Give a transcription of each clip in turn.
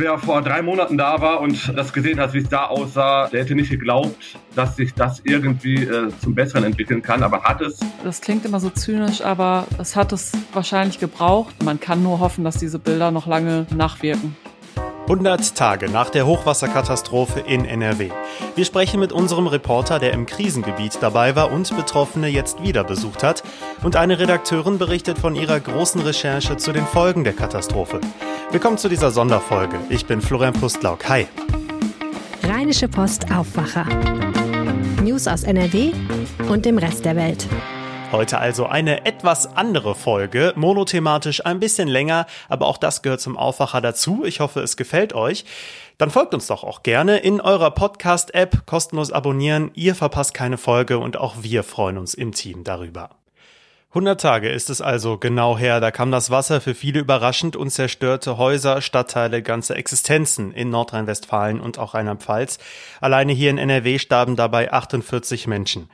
Wer vor drei Monaten da war und das gesehen hat, wie es da aussah, der hätte nicht geglaubt, dass sich das irgendwie äh, zum Besseren entwickeln kann, aber hat es. Das klingt immer so zynisch, aber es hat es wahrscheinlich gebraucht. Man kann nur hoffen, dass diese Bilder noch lange nachwirken. 100 Tage nach der Hochwasserkatastrophe in NRW. Wir sprechen mit unserem Reporter, der im Krisengebiet dabei war und Betroffene jetzt wieder besucht hat. Und eine Redakteurin berichtet von ihrer großen Recherche zu den Folgen der Katastrophe. Willkommen zu dieser Sonderfolge. Ich bin Florian Pustlauk. Hi. Rheinische Post Aufwacher. News aus NRW und dem Rest der Welt. Heute also eine etwas andere Folge, monothematisch ein bisschen länger, aber auch das gehört zum Aufwacher dazu. Ich hoffe, es gefällt euch. Dann folgt uns doch auch gerne in eurer Podcast-App, kostenlos abonnieren. Ihr verpasst keine Folge und auch wir freuen uns im Team darüber. 100 Tage ist es also genau her, da kam das Wasser für viele überraschend und zerstörte Häuser, Stadtteile, ganze Existenzen in Nordrhein-Westfalen und auch Rheinland-Pfalz. Alleine hier in NRW starben dabei 48 Menschen.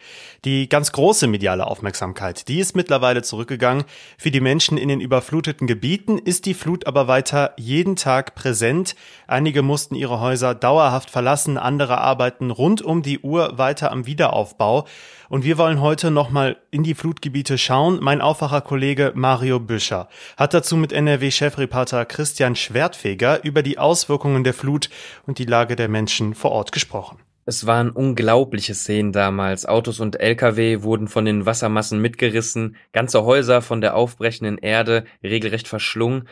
Die ganz große mediale Aufmerksamkeit, die ist mittlerweile zurückgegangen. Für die Menschen in den überfluteten Gebieten ist die Flut aber weiter jeden Tag präsent. Einige mussten ihre Häuser dauerhaft verlassen, andere arbeiten rund um die Uhr weiter am Wiederaufbau. Und wir wollen heute nochmal in die Flutgebiete schauen. Mein Aufwacherkollege Mario Büscher hat dazu mit NRW-Chefreporter Christian Schwertfeger über die Auswirkungen der Flut und die Lage der Menschen vor Ort gesprochen. Es waren unglaubliche Szenen damals. Autos und Lkw wurden von den Wassermassen mitgerissen, ganze Häuser von der aufbrechenden Erde regelrecht verschlungen.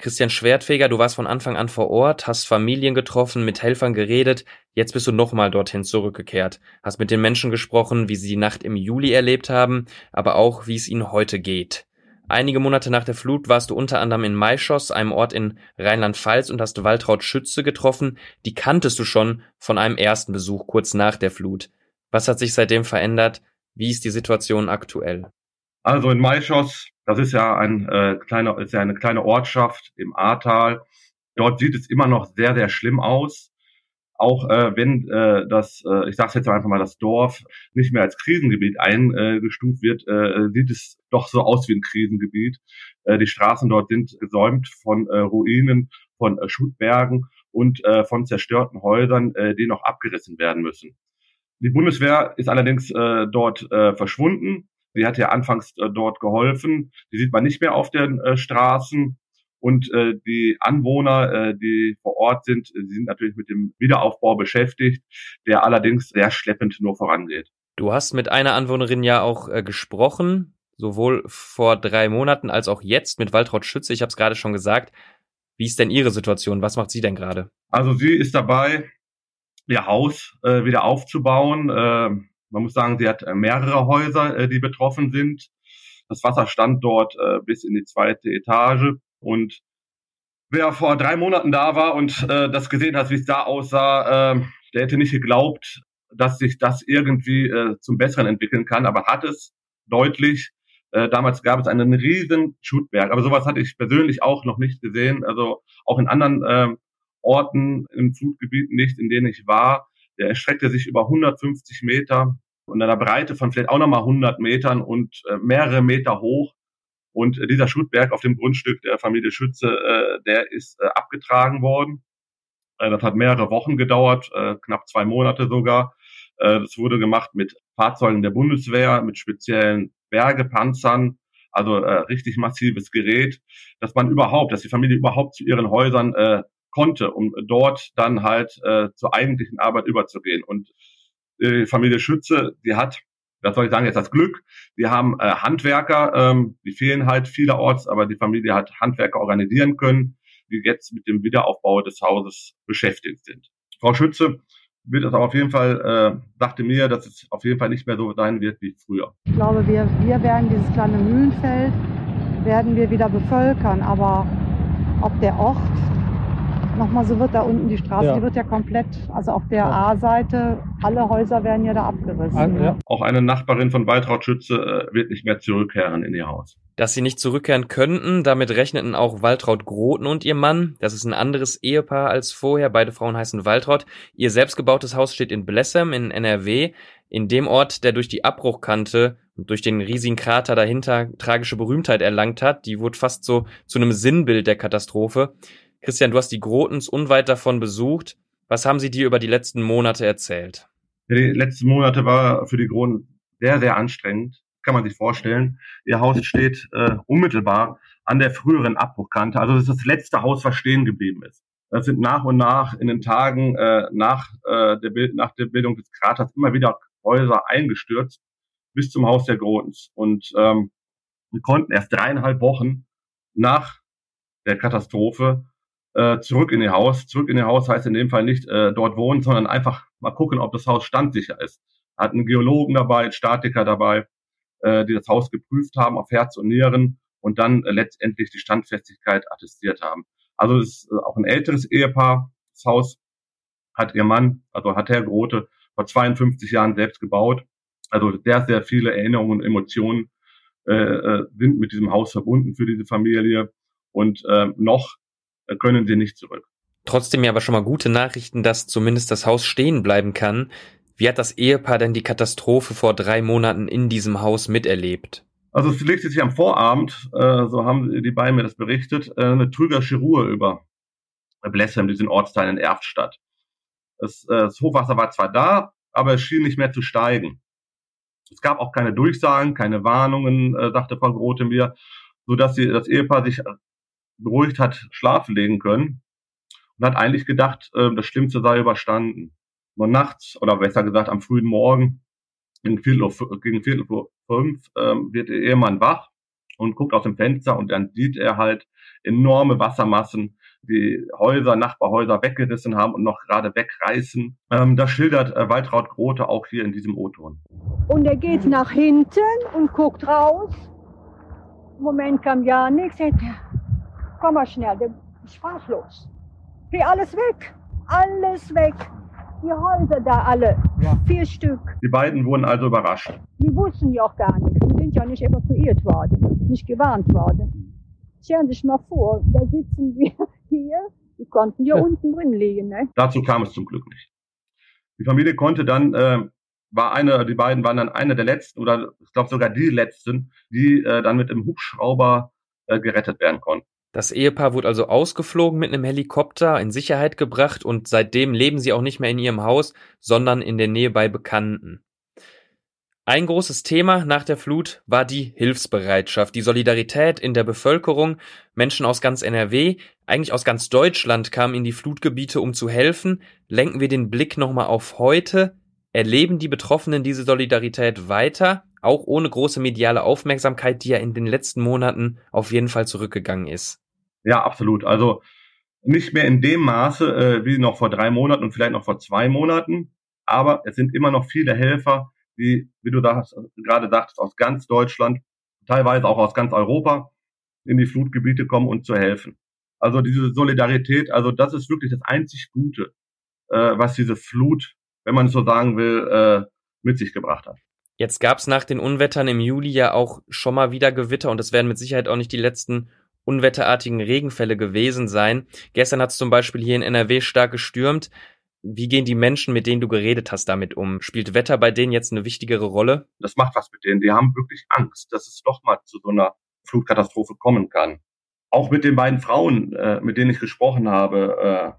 Christian Schwertfeger, du warst von Anfang an vor Ort, hast Familien getroffen, mit Helfern geredet, jetzt bist du nochmal dorthin zurückgekehrt, hast mit den Menschen gesprochen, wie sie die Nacht im Juli erlebt haben, aber auch, wie es ihnen heute geht. Einige Monate nach der Flut warst du unter anderem in Maischoss, einem Ort in Rheinland-Pfalz, und hast Waltraud Schütze getroffen. Die kanntest du schon von einem ersten Besuch kurz nach der Flut. Was hat sich seitdem verändert? Wie ist die Situation aktuell? Also in Maischoss das ist ja ein äh, kleiner, ist ja eine kleine Ortschaft im Ahrtal. Dort sieht es immer noch sehr, sehr schlimm aus. Auch äh, wenn äh, das, äh, ich sage jetzt einfach mal, das Dorf nicht mehr als Krisengebiet eingestuft wird, äh, sieht es doch so aus wie ein Krisengebiet. Äh, die Straßen dort sind gesäumt von äh, Ruinen, von äh, Schuttbergen und äh, von zerstörten Häusern, äh, die noch abgerissen werden müssen. Die Bundeswehr ist allerdings äh, dort äh, verschwunden. Die hat ja anfangs äh, dort geholfen. Die sieht man nicht mehr auf den äh, Straßen. Und äh, die Anwohner, äh, die vor Ort sind, die sind natürlich mit dem Wiederaufbau beschäftigt, der allerdings sehr schleppend nur vorangeht. Du hast mit einer Anwohnerin ja auch äh, gesprochen, sowohl vor drei Monaten als auch jetzt mit Waltraud Schütze. Ich habe es gerade schon gesagt. Wie ist denn Ihre Situation? Was macht sie denn gerade? Also sie ist dabei, ihr Haus äh, wieder aufzubauen. Äh, man muss sagen, sie hat äh, mehrere Häuser, äh, die betroffen sind. Das Wasser stand dort äh, bis in die zweite Etage. Und wer vor drei Monaten da war und das gesehen hat, wie es da aussah, der hätte nicht geglaubt, dass sich das irgendwie zum Besseren entwickeln kann, aber hat es deutlich. damals gab es einen riesen Schutberg, aber sowas hatte ich persönlich auch noch nicht gesehen. Also auch in anderen Orten im Flutgebiet nicht, in denen ich war. Der erstreckte sich über 150 Meter und einer Breite von vielleicht auch nochmal 100 Metern und äh, mehrere Meter hoch. Und äh, dieser Schuttberg auf dem Grundstück der Familie Schütze, äh, der ist äh, abgetragen worden. Äh, das hat mehrere Wochen gedauert, äh, knapp zwei Monate sogar. Das wurde gemacht mit Fahrzeugen der Bundeswehr, mit speziellen Bergepanzern, also richtig massives Gerät, dass man überhaupt, dass die Familie überhaupt zu ihren Häusern konnte, um dort dann halt äh, zur eigentlichen Arbeit überzugehen. Und die Familie Schütze, die hat, das soll ich sagen, jetzt das Glück, wir haben äh, Handwerker, ähm, die fehlen halt vielerorts, aber die Familie hat Handwerker organisieren können, die jetzt mit dem Wiederaufbau des Hauses beschäftigt sind. Frau Schütze wird es auf jeden Fall, äh, dachte mir, dass es auf jeden Fall nicht mehr so sein wird wie früher. Ich glaube, wir, wir werden dieses kleine Mühlenfeld, werden wir wieder bevölkern, aber ob der Ort nochmal so wird da unten die Straße, Ja. die wird ja komplett, also auf der Ja. A-Seite, alle Häuser werden ja da abgerissen. Ne? ja. Auch eine Nachbarin von Waltraud Schütze äh, wird nicht mehr zurückkehren in ihr Haus. Dass sie nicht zurückkehren könnten, damit rechneten auch Waltraud Groten und ihr Mann. Das ist ein anderes Ehepaar als vorher. Beide Frauen heißen Waltraud. Ihr selbstgebautes Haus steht in Blessem in NRW. In dem Ort, der durch die Abbruchkante und durch den riesigen Krater dahinter tragische Berühmtheit erlangt hat. Die wurde fast so zu einem Sinnbild der Katastrophe. Christian, du hast die Grotens unweit davon besucht. Was haben sie dir über die letzten Monate erzählt? Die letzten Monate war für die Kronen sehr, sehr anstrengend. Kann man sich vorstellen. Ihr Haus steht äh, unmittelbar an der früheren Abbruchkante. Also das ist das letzte Haus, was stehen geblieben ist. Das sind nach und nach in den Tagen äh, nach, äh, der Bild, nach der Bildung des Kraters immer wieder Häuser eingestürzt bis zum Haus der Grotens. Und ähm, wir konnten erst dreieinhalb Wochen nach der Katastrophe äh, zurück in ihr Haus. Zurück in ihr Haus heißt in dem Fall nicht äh, dort wohnen, sondern einfach mal gucken, ob das Haus standsicher ist. Hat einen Geologen dabei, einen Statiker dabei, äh, die das Haus geprüft haben auf Herz und Nieren und dann äh, letztendlich die Standfestigkeit attestiert haben. Also es ist äh, auch ein älteres Ehepaar. Das Haus hat ihr Mann, also hat Herr Grote, vor 52 Jahren selbst gebaut. Also sehr, sehr viele Erinnerungen und Emotionen äh, äh, sind mit diesem Haus verbunden für diese Familie. Und äh, noch äh, können sie nicht zurück. Trotzdem ja aber schon mal gute Nachrichten, dass zumindest das Haus stehen bleiben kann. Wie hat das Ehepaar denn die Katastrophe vor drei Monaten in diesem Haus miterlebt? Also es legte sich am Vorabend, äh, so haben die beiden mir das berichtet, äh, eine trügerische Ruhe über Blessem, diesen Ortsteil in Erftstadt. Es, äh, das Hochwasser war zwar da, aber es schien nicht mehr zu steigen. Es gab auch keine Durchsagen, keine Warnungen, äh, sagte Frau Grote mir, so dass sie das Ehepaar sich beruhigt hat schlafen legen können und hat eigentlich gedacht, äh, das Schlimmste sei überstanden. Nur nachts oder besser gesagt am frühen Morgen gegen Viertel, Uhr- gegen Viertel vor fünf ähm, wird der Ehemann wach und guckt aus dem Fenster und dann sieht er halt enorme Wassermassen, die Häuser, Nachbarhäuser weggerissen haben und noch gerade wegreißen. Ähm, das schildert äh, Waltraud Grote auch hier in diesem O-Ton. Und er geht nach hinten und guckt raus. Im Moment kam ja nichts. Komm mal schnell, der ist sprachlos. Hey, alles weg, alles weg. Die Häuser da alle, vier Stück. Die beiden wurden also überrascht. Wir wussten ja auch gar nichts. Wir sind ja nicht evakuiert worden, nicht gewarnt worden. Stellen Sie sich mal vor, da sitzen wir hier. Wir konnten ja, Ja. unten drin liegen. Ne? Dazu kam es zum Glück nicht. Die Familie konnte dann, äh, war eine, die beiden waren dann eine der letzten oder ich glaube sogar die letzten, die äh, dann mit dem Hubschrauber äh, gerettet werden konnten. Das Ehepaar wurde also ausgeflogen mit einem Helikopter, in Sicherheit gebracht und seitdem leben sie auch nicht mehr in ihrem Haus, sondern in der Nähe bei Bekannten. Ein großes Thema nach der Flut war die Hilfsbereitschaft, die Solidarität in der Bevölkerung. Menschen aus ganz NRW, eigentlich aus ganz Deutschland kamen in die Flutgebiete, um zu helfen. Lenken wir den Blick nochmal auf heute. Erleben die Betroffenen diese Solidarität weiter, auch ohne große mediale Aufmerksamkeit, die ja in den letzten Monaten auf jeden Fall zurückgegangen ist? Ja, absolut. Also nicht mehr in dem Maße äh, wie noch vor drei Monaten und vielleicht noch vor zwei Monaten, aber es sind immer noch viele Helfer, die, wie du sagst, gerade sagtest, aus ganz Deutschland, teilweise auch aus ganz Europa in die Flutgebiete kommen und zu helfen. Also diese Solidarität, also das ist wirklich das einzig Gute, äh, was diese Flut, wenn man es so sagen will, äh, mit sich gebracht hat. Jetzt gab's nach den Unwettern im Juli ja auch schon mal wieder Gewitter und es werden mit Sicherheit auch nicht die letzten unwetterartigen Regenfälle gewesen sein. Gestern hat's zum Beispiel hier in NRW stark gestürmt. Wie gehen die Menschen, mit denen du geredet hast, damit um? Spielt Wetter bei denen jetzt eine wichtigere Rolle? Das macht was mit denen. Die haben wirklich Angst, dass es doch mal zu so einer Flutkatastrophe kommen kann. Auch mit den beiden Frauen, äh, mit denen ich gesprochen habe,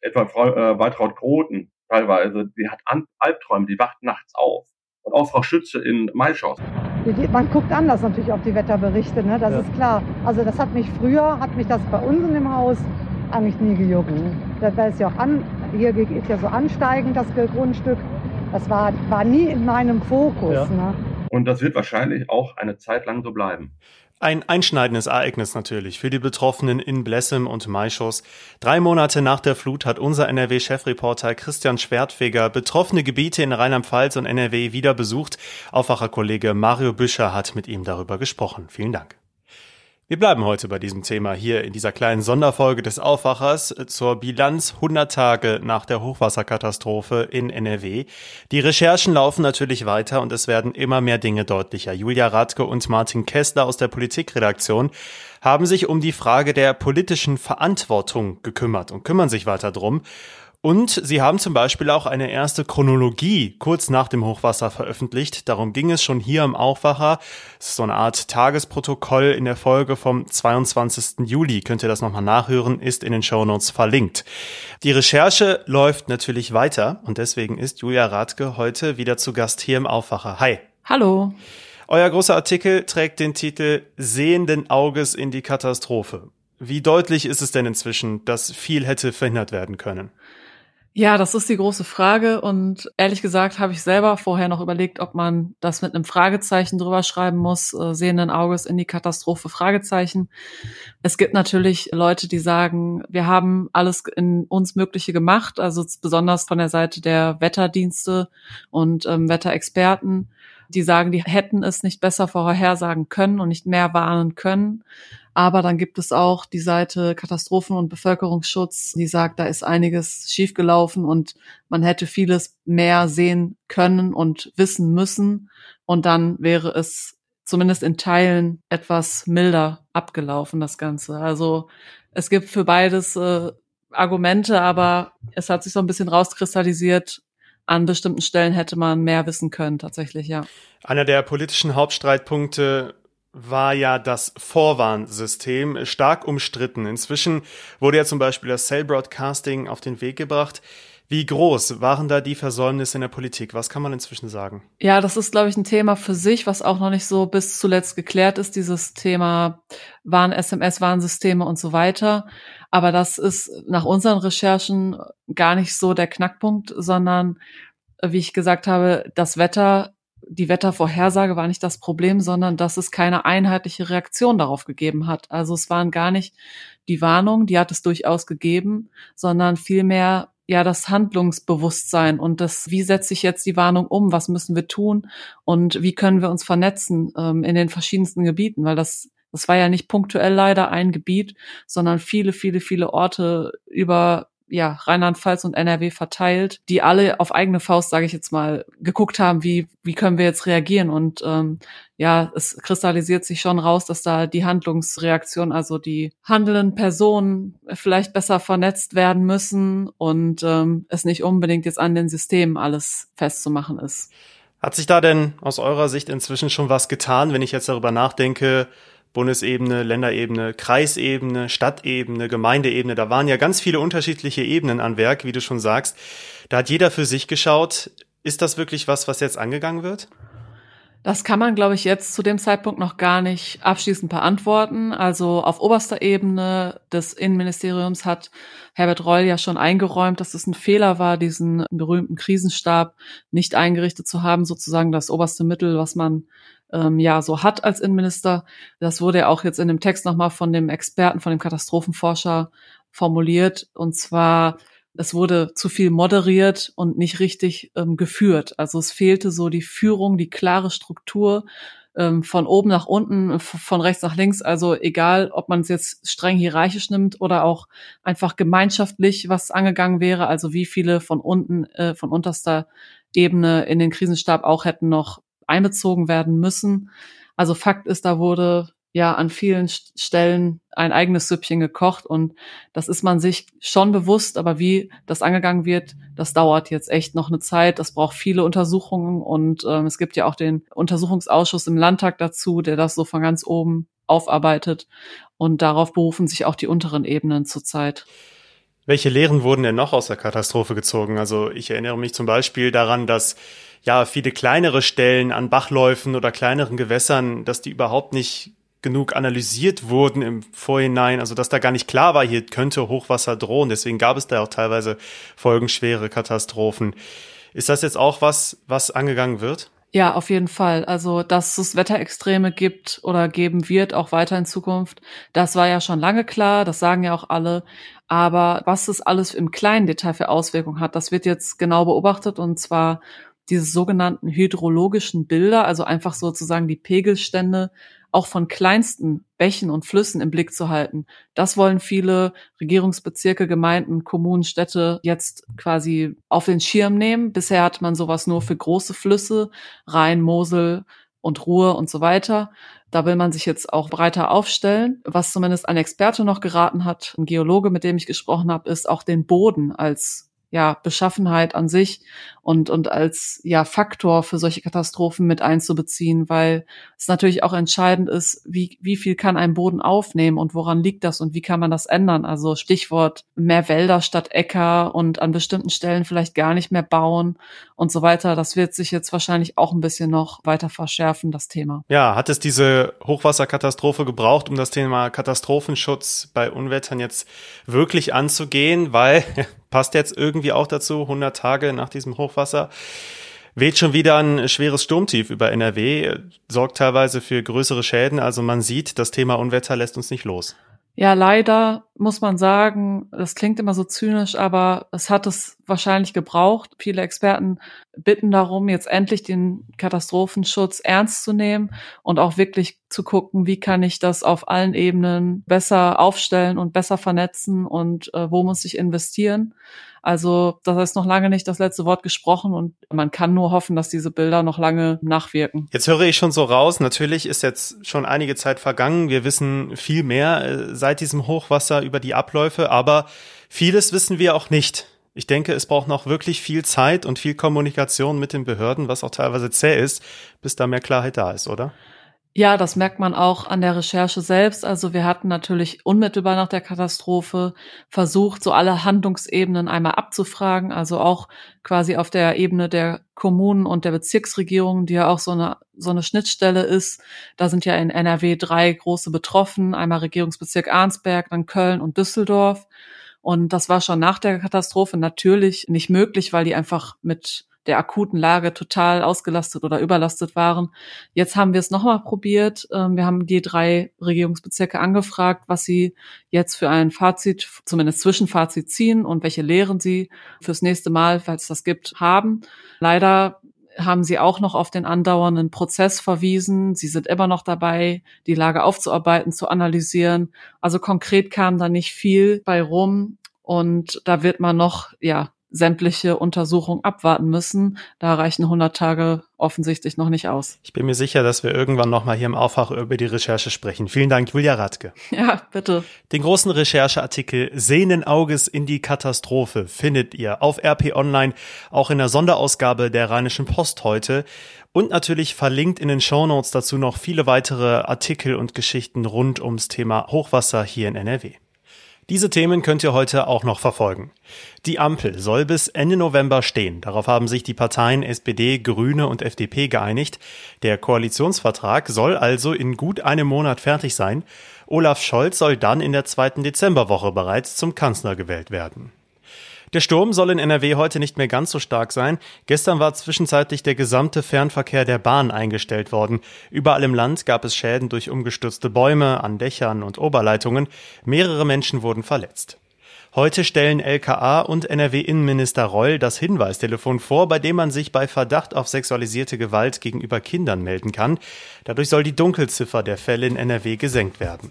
äh, etwa Frau äh, Waltraud Groten teilweise, die hat Albträume, die wacht nachts auf. Und auch Frau Schütze in Maischoss. Man guckt anders natürlich auf die Wetterberichte, ne? das Ja. ist klar. Also das hat mich früher, hat mich das bei uns in dem Haus eigentlich nie gejuckt. Da da ist ja auch an, hier ist ja so ansteigend das Grundstück. Das war, war nie in meinem Fokus. Ja. Ne? Und das wird wahrscheinlich auch eine Zeit lang so bleiben. Ein einschneidendes Ereignis natürlich für die Betroffenen in Blessem und Maischoss. Drei Monate nach der Flut hat unser NRW-Chefreporter Christian Schwertfeger betroffene Gebiete in Rheinland-Pfalz und NRW wieder besucht. Aufwacherkollege Mario Büscher hat mit ihm darüber gesprochen. Vielen Dank. Wir bleiben heute bei diesem Thema hier in dieser kleinen Sonderfolge des Aufwachers zur Bilanz 100 Tage nach der Hochwasserkatastrophe in NRW. Die Recherchen laufen natürlich weiter und es werden immer mehr Dinge deutlicher. Julia Radke und Martin Kessler aus der Politikredaktion haben sich um die Frage der politischen Verantwortung gekümmert und kümmern sich weiter drum. Und sie haben zum Beispiel auch eine erste Chronologie kurz nach dem Hochwasser veröffentlicht. Darum ging es schon hier im Aufwacher. Es ist so eine Art Tagesprotokoll in der Folge vom 22. Juli. Könnt ihr das nochmal nachhören, ist in den Shownotes verlinkt. Die Recherche läuft natürlich weiter und deswegen ist Julia Radke heute wieder zu Gast hier im Aufwacher. Hi. Hallo. Euer großer Artikel trägt den Titel Sehenden Auges in die Katastrophe. Wie deutlich ist es denn inzwischen, dass viel hätte verhindert werden können? Ja, das ist die große Frage und ehrlich gesagt habe ich selber vorher noch überlegt, ob man das mit einem Fragezeichen drüber schreiben muss, äh, sehenden Auges in die Katastrophe Fragezeichen. Es gibt natürlich Leute, die sagen, wir haben alles in uns Mögliche gemacht, also besonders von der Seite der Wetterdienste und ähm, Wetterexperten, die sagen, die hätten es nicht besser vorhersagen können und nicht mehr warnen können. Aber dann gibt es auch die Seite Katastrophen- und Bevölkerungsschutz, die sagt, da ist einiges schiefgelaufen und man hätte vieles mehr sehen können und wissen müssen. Und dann wäre es zumindest in Teilen etwas milder abgelaufen, das Ganze. Also es gibt für beides äh, Argumente, aber es hat sich so ein bisschen rauskristallisiert, an bestimmten Stellen hätte man mehr wissen können, tatsächlich, ja. Einer der politischen Hauptstreitpunkte war ja das Vorwarnsystem stark umstritten. Inzwischen wurde ja zum Beispiel das Cell Broadcasting auf den Weg gebracht. Wie groß waren da die Versäumnisse in der Politik? Was kann man inzwischen sagen? Ja, das ist, glaube ich, ein Thema für sich, was auch noch nicht so bis zuletzt geklärt ist, dieses Thema Warn, SMS, Warnsysteme und so weiter. Aber das ist nach unseren Recherchen gar nicht so der Knackpunkt, sondern, wie ich gesagt habe, das Wetter die Wettervorhersage war nicht das Problem, sondern dass es keine einheitliche Reaktion darauf gegeben hat. Also es waren gar nicht die Warnungen, die hat es durchaus gegeben, sondern vielmehr ja das Handlungsbewusstsein und das, wie setze ich jetzt die Warnung um, was müssen wir tun? Und wie können wir uns vernetzen ähm, in den verschiedensten Gebieten, weil das das war ja nicht punktuell leider ein Gebiet, sondern viele, viele, viele Orte über ja, Rheinland-Pfalz und NRW verteilt, die alle auf eigene Faust, sage ich jetzt mal, geguckt haben, wie, wie können wir jetzt reagieren. Und ähm, ja, es kristallisiert sich schon raus, dass da die Handlungsreaktion, also die handelnden Personen vielleicht besser vernetzt werden müssen und ähm, es nicht unbedingt jetzt an den Systemen alles festzumachen ist. Hat sich da denn aus eurer Sicht inzwischen schon was getan, wenn ich jetzt darüber nachdenke, Bundesebene, Länderebene, Kreisebene, Stadtebene, Gemeindeebene. Da waren ja ganz viele unterschiedliche Ebenen an Werk, wie du schon sagst. Da hat jeder für sich geschaut. Ist das wirklich was, was jetzt angegangen wird? Das kann man, glaube ich, jetzt zu dem Zeitpunkt noch gar nicht abschließend beantworten. Also auf oberster Ebene des Innenministeriums hat Herbert Reul ja schon eingeräumt, dass es ein Fehler war, diesen berühmten Krisenstab nicht eingerichtet zu haben, sozusagen das oberste Mittel, was man ähm, ja so hat als Innenminister. Das wurde ja auch jetzt in dem Text nochmal von dem Experten, von dem Katastrophenforscher formuliert. Und zwar, es wurde zu viel moderiert und nicht richtig ähm, geführt. Also es fehlte so die Führung, die klare Struktur ähm, von oben nach unten, von rechts nach links. Also egal, ob man es jetzt streng hierarchisch nimmt oder auch einfach gemeinschaftlich was angegangen wäre. Also wie viele von unten, äh, von unterster Ebene in den Krisenstab auch hätten noch einbezogen werden müssen. Also Fakt ist, da wurde ja an vielen Stellen ein eigenes Süppchen gekocht und das ist man sich schon bewusst, aber wie das angegangen wird, das dauert jetzt echt noch eine Zeit. Das braucht viele Untersuchungen und ähm, es gibt ja auch den Untersuchungsausschuss im Landtag dazu, der das so von ganz oben aufarbeitet und darauf berufen sich auch die unteren Ebenen zurzeit. Welche Lehren wurden denn noch aus der Katastrophe gezogen? Also ich erinnere mich zum Beispiel daran, dass ja, viele kleinere Stellen an Bachläufen oder kleineren Gewässern, dass die überhaupt nicht genug analysiert wurden im Vorhinein, also dass da gar nicht klar war, hier könnte Hochwasser drohen. Deswegen gab es da auch teilweise folgenschwere Katastrophen. Ist das jetzt auch was, was angegangen wird? Ja, auf jeden Fall. Also, dass es Wetterextreme gibt oder geben wird, auch weiter in Zukunft, das war ja schon lange klar, das sagen ja auch alle. Aber was es alles im kleinen Detail für Auswirkungen hat, das wird jetzt genau beobachtet und zwar diese sogenannten hydrologischen Bilder, also einfach sozusagen die Pegelstände auch von kleinsten Bächen und Flüssen im Blick zu halten. Das wollen viele Regierungsbezirke, Gemeinden, Kommunen, Städte jetzt quasi auf den Schirm nehmen. Bisher hat man sowas nur für große Flüsse, Rhein, Mosel und Ruhr und so weiter. Da will man sich jetzt auch breiter aufstellen. Was zumindest ein Experte noch geraten hat, ein Geologe, mit dem ich gesprochen habe, ist auch den Boden als ja, Beschaffenheit an sich und, und als ja, Faktor für solche Katastrophen mit einzubeziehen, weil es natürlich auch entscheidend ist, wie, wie viel kann ein Boden aufnehmen und woran liegt das und wie kann man das ändern? Also Stichwort mehr Wälder statt Äcker und an bestimmten Stellen vielleicht gar nicht mehr bauen und so weiter. Das wird sich jetzt wahrscheinlich auch ein bisschen noch weiter verschärfen, das Thema. Ja, hat es diese Hochwasserkatastrophe gebraucht, um das Thema Katastrophenschutz bei Unwettern jetzt wirklich anzugehen? Weil passt jetzt irgendwie auch dazu, 100 Tage nach diesem Hochwasser. Weht schon wieder ein schweres Sturmtief über NRW, sorgt teilweise für größere Schäden. Also man sieht, das Thema Unwetter lässt uns nicht los. Ja, leider muss man sagen, das klingt immer so zynisch, aber es hat es wahrscheinlich gebraucht. Viele Experten bitten darum, jetzt endlich den Katastrophenschutz ernst zu nehmen und auch wirklich zu gucken, wie kann ich das auf allen Ebenen besser aufstellen und besser vernetzen und äh, wo muss ich investieren. Also das ist noch lange nicht das letzte Wort gesprochen und man kann nur hoffen, dass diese Bilder noch lange nachwirken. Jetzt höre ich schon so raus, natürlich ist jetzt schon einige Zeit vergangen. Wir wissen viel mehr äh, seit diesem Hochwasser über die Abläufe, aber vieles wissen wir auch nicht. Ich denke, es braucht noch wirklich viel Zeit und viel Kommunikation mit den Behörden, was auch teilweise zäh ist, bis da mehr Klarheit da ist, oder? Ja, das merkt man auch an der Recherche selbst. Also wir hatten natürlich unmittelbar nach der Katastrophe versucht, so alle Handlungsebenen einmal abzufragen, also auch quasi auf der Ebene der Kommunen und der Bezirksregierung, die ja auch so eine, so eine Schnittstelle ist. Da sind ja in NRW drei große betroffen, einmal Regierungsbezirk Arnsberg, dann Köln und Düsseldorf. Und das war schon nach der Katastrophe natürlich nicht möglich, weil die einfach mit der akuten Lage total ausgelastet oder überlastet waren. Jetzt haben wir es nochmal probiert. Ähm, wir haben die drei Regierungsbezirke angefragt, was sie jetzt für ein Fazit, zumindest Zwischenfazit ziehen und welche Lehren sie fürs nächste Mal, falls es das gibt, haben. Leider haben sie auch noch auf den andauernden Prozess verwiesen. Sie sind immer noch dabei, die Lage aufzuarbeiten, zu analysieren. Also konkret kam da nicht viel bei rum. Und da wird man noch, ja, sämtliche Untersuchungen abwarten müssen. Da reichen 100 Tage offensichtlich noch nicht aus. Ich bin mir sicher, dass wir irgendwann noch mal hier im Aufwach über die Recherche sprechen. Vielen Dank, Julia Radke. Ja, bitte. Den großen Rechercheartikel Sehnenauges in die Katastrophe findet ihr auf RP Online, auch in der Sonderausgabe der Rheinischen Post heute. Und natürlich verlinkt in den Shownotes dazu noch viele weitere Artikel und Geschichten rund ums Thema Hochwasser hier in NRW. Diese Themen könnt ihr heute auch noch verfolgen. Die Ampel soll bis Ende November stehen. Darauf haben sich die Parteien SPD, Grüne und FDP geeinigt. Der Koalitionsvertrag soll also in gut einem Monat fertig sein. Olaf Scholz soll dann in der zweiten Dezemberwoche bereits zum Kanzler gewählt werden. Der Sturm soll in NRW heute nicht mehr ganz so stark sein. Gestern war zwischenzeitlich der gesamte Fernverkehr der Bahn eingestellt worden. Überall im Land gab es Schäden durch umgestürzte Bäume an Dächern und Oberleitungen. Mehrere Menschen wurden verletzt. Heute stellen LKA und NRW-Innenminister Reul das Hinweistelefon vor, bei dem man sich bei Verdacht auf sexualisierte Gewalt gegenüber Kindern melden kann. Dadurch soll die Dunkelziffer der Fälle in NRW gesenkt werden.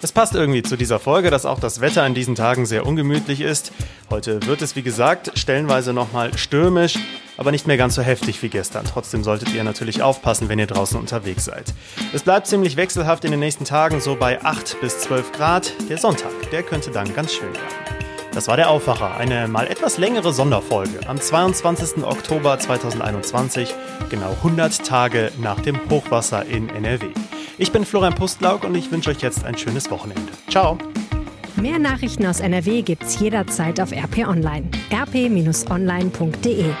Es passt irgendwie zu dieser Folge, dass auch das Wetter in diesen Tagen sehr ungemütlich ist. Heute wird es, wie gesagt, stellenweise nochmal stürmisch, aber nicht mehr ganz so heftig wie gestern. Trotzdem solltet ihr natürlich aufpassen, wenn ihr draußen unterwegs seid. Es bleibt ziemlich wechselhaft in den nächsten Tagen, so bei 8 bis 12 Grad. Der Sonntag, der könnte dann ganz schön werden. Das war der Aufwacher, eine mal etwas längere Sonderfolge am 22. Oktober 2021, genau 100 Tage nach dem Hochwasser in NRW. Ich bin Florian Pustlauk und ich wünsche euch jetzt ein schönes Wochenende. Ciao. Mehr Nachrichten aus NRW gibt's jederzeit auf RP Online. rp-online.de